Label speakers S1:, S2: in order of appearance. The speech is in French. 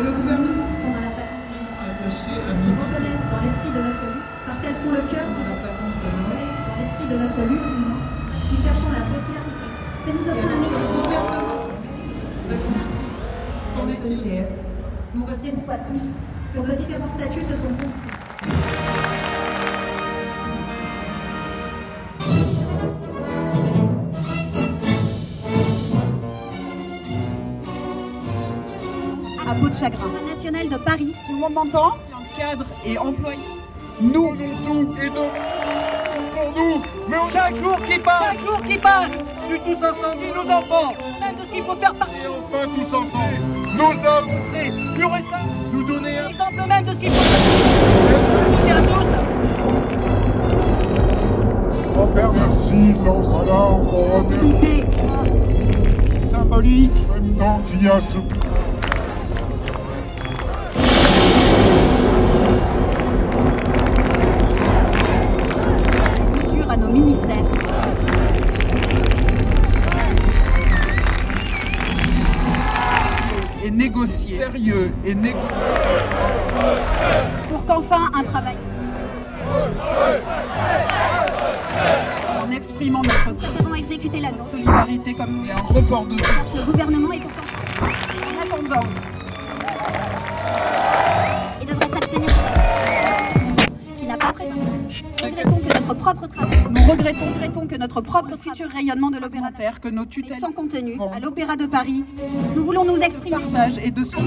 S1: Que
S2: le gouvernement la
S1: attaché à
S2: se
S1: midi
S2: reconnaissent dans l'esprit de notre lutte, parce qu'elles sont le cœur de
S1: la de Noël.
S2: dans l'esprit de notre lutte, qui cherchons la popularité, que nous offrons la
S1: Le
S2: meilleure.
S1: gouvernement réponse en SNCF.
S2: Nous restons une fois tous que nos différents statuts se sont construits.
S3: À peau de chagrin.
S2: National de Paris,
S3: Tout le monde m'entend Cadre et employé.
S4: Nous tout et donc pour nous, mais on
S5: Chaque jour qui passe, chaque jour qui passe, nous tous ensemble, nos enfants, même de ce qu'il faut faire par
S4: et enfin tous ensemble, nos hommes,
S5: montrer, pur et simple,
S4: nous donner un
S5: exemple même de ce qu'il faut faire. À tous,
S4: père merci, lance là, on remercie. Symbolique, en même temps qu'il y a ce
S6: Sérieux et négocier.
S3: Pour qu'enfin un travail.
S6: En exprimant notre
S2: nous exécuté la
S6: solidarité comme et un report de.
S2: Le gouvernement est pourtant
S3: En attendant,
S2: propre travail.
S3: Nous regrettons, regrettons que notre propre futur rayonnement de l'opérateur
S6: que nos tutelles
S3: sans contenu à l'Opéra de Paris. Nous voulons nous exprimer.
S6: Partagent et de son